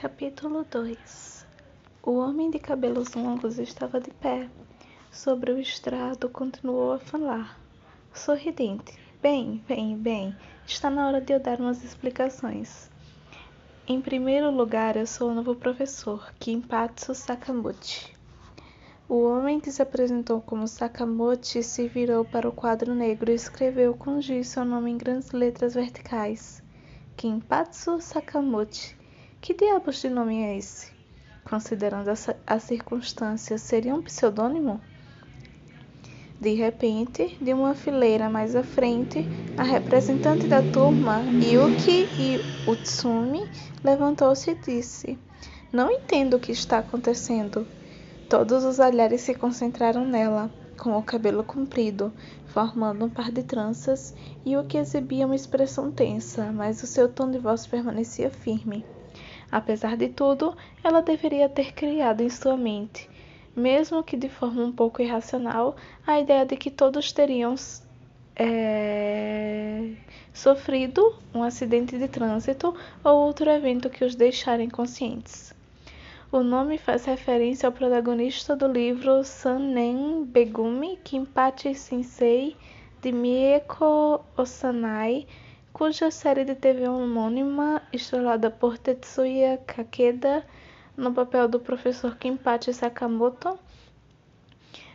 Capítulo 2 O homem de cabelos longos estava de pé. Sobre o estrado continuou a falar, sorridente. Bem, bem, bem, está na hora de eu dar umas explicações. Em primeiro lugar, eu sou o novo professor, Kimpatsu Sakamochi. O homem que se apresentou como Sakamochi se virou para o quadro negro e escreveu com giz seu nome em grandes letras verticais. Kimpatsu Sakamochi. Que diabos de nome é esse? Considerando essa, as circunstâncias, seria um pseudônimo? De repente, de uma fileira mais à frente, a representante da turma, Yuki Utsumi, levantou-se e disse: Não entendo o que está acontecendo. Todos os olhares se concentraram nela, com o cabelo comprido, formando um par de tranças, e o que exibia uma expressão tensa, mas o seu tom de voz permanecia firme. Apesar de tudo, ela deveria ter criado em sua mente, mesmo que de forma um pouco irracional, a ideia de que todos teriam é, sofrido um acidente de trânsito ou outro evento que os deixara inconscientes. O nome faz referência ao protagonista do livro Sanen Begumi Kinpachi Sensei de Mieko Osanai, cuja série de TV homônima, estrelada por Tetsuya Kakeda no papel do professor Kinpachi Sakamoto,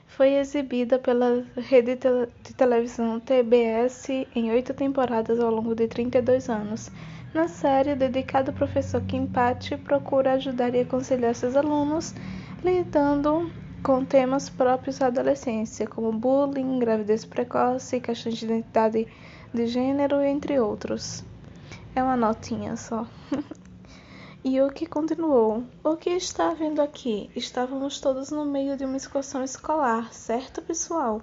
foi exibida pela rede de televisão TBS em oito temporadas ao longo de 32 anos. Na série, dedicada ao professor Kimpachi procura ajudar e aconselhar seus alunos lidando com temas próprios da adolescência, como bullying, gravidez precoce, questões de identidade de gênero, entre outros. É uma notinha só. Que continuou. O que está vendo aqui? Estávamos todos no meio de uma excursão escolar, certo, pessoal?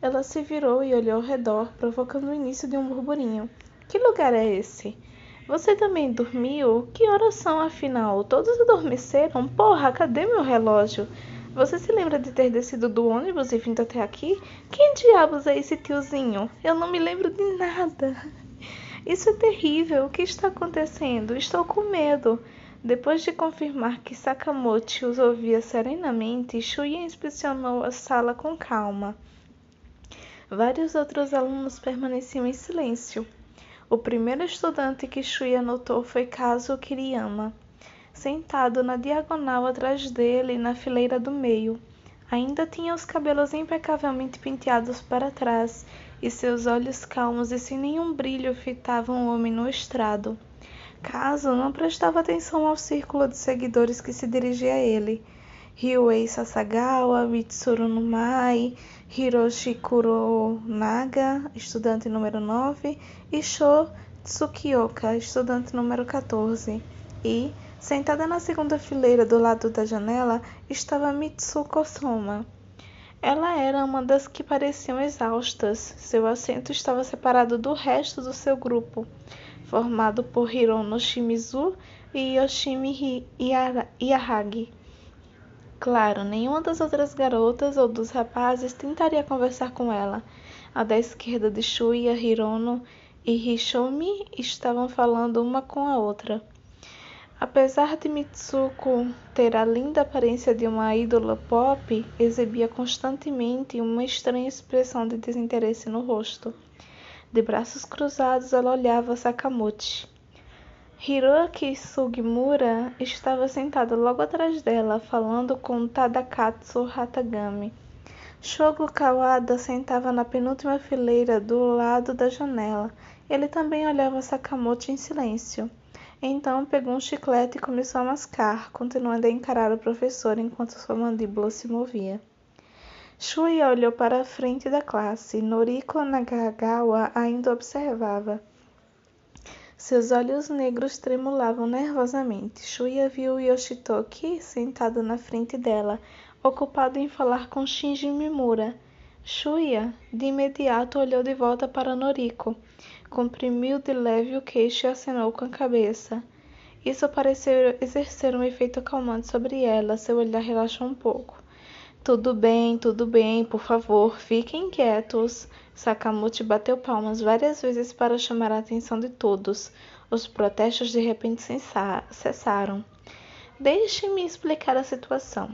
Ela se virou e olhou ao redor, provocando o início de um burburinho. Que lugar é esse? Você também dormiu? Que horas são, afinal? Todos adormeceram? Porra, cadê meu relógio? Você se lembra de ter descido do ônibus e vindo até aqui? Quem diabos é esse tiozinho? Eu não me lembro de nada. Isso é terrível. O que está acontecendo? Estou com medo. Depois de confirmar que Sakamoto os ouvia serenamente, Shuya inspecionou a sala com calma. Vários outros alunos permaneciam em silêncio. O primeiro estudante que Shuya notou foi Kazuo Kiriyama, sentado na diagonal atrás dele na fileira do meio. Ainda tinha os cabelos impecavelmente penteados para trás e seus olhos calmos e sem nenhum brilho fitavam o homem no estrado. Kazuo não prestava atenção ao círculo de seguidores que se dirigia a ele. Ryuei Sasagawa, Mitsuru Numai, Hiroshi Kuronaga, estudante número 9, e Sho Tsukioka, estudante número 14. E, sentada na segunda fileira do lado da janela, estava Mitsuko Soma. Ela era uma das que pareciam exaustas. Seu assento estava separado do resto do seu grupo, formado por Hirono Shimizu e Yoshimi Iaragi. Claro, nenhuma das outras garotas ou dos rapazes tentaria conversar com ela. À da esquerda de Shuya, Hirono e Hishomi estavam falando uma com a outra. Apesar de Mitsuko ter a linda aparência de uma ídola pop, exibia constantemente uma estranha expressão de desinteresse no rosto. De braços cruzados, ela olhava Sakamoto. Hiroki Sugimura estava sentado logo atrás dela, falando com Tadakatsu Hatagami. Shogo Kawada sentava na penúltima fileira do lado da janela. Ele também olhava Sakamoto em silêncio. Então pegou um chiclete e começou a mascar, continuando a encarar o professor enquanto sua mandíbula se movia. Shuya olhou para a frente da classe. Noriko Nagagawa ainda observava. Seus olhos negros tremulavam nervosamente. Shuya viu Yoshitoki sentado na frente dela, ocupado em falar com Shinji Mimura. Shuya, de imediato, olhou de volta para Noriko, comprimiu de leve o queixo e acenou com a cabeça. Isso pareceu exercer um efeito calmante sobre ela. Seu olhar relaxou um pouco. Tudo bem, tudo bem, por favor, fiquem quietos. Sakamoto bateu palmas várias vezes para chamar a atenção de todos. Os protestos de repente cessaram. Deixe-me explicar a situação.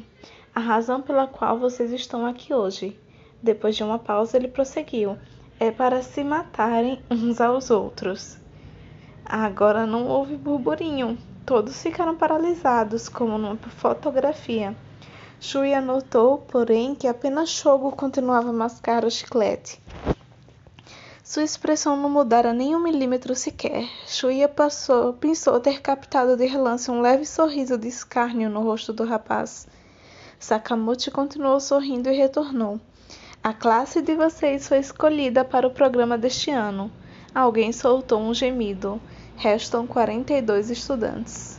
A razão pela qual vocês estão aqui hoje. Depois de uma pausa, ele prosseguiu: É para se matarem uns aos outros. Agora não houve burburinho. Todos ficaram paralisados, como numa fotografia. Shuya notou, porém, que apenas Shogo continuava a mascar o chiclete. Sua expressão não mudara nem um milímetro sequer. Shuya passou, pensou ter captado de relance um leve sorriso de escárnio no rosto do rapaz. Sakamoto continuou sorrindo e retornou. A classe de vocês foi escolhida para o programa deste ano. Alguém soltou um gemido. Restam 42 estudantes.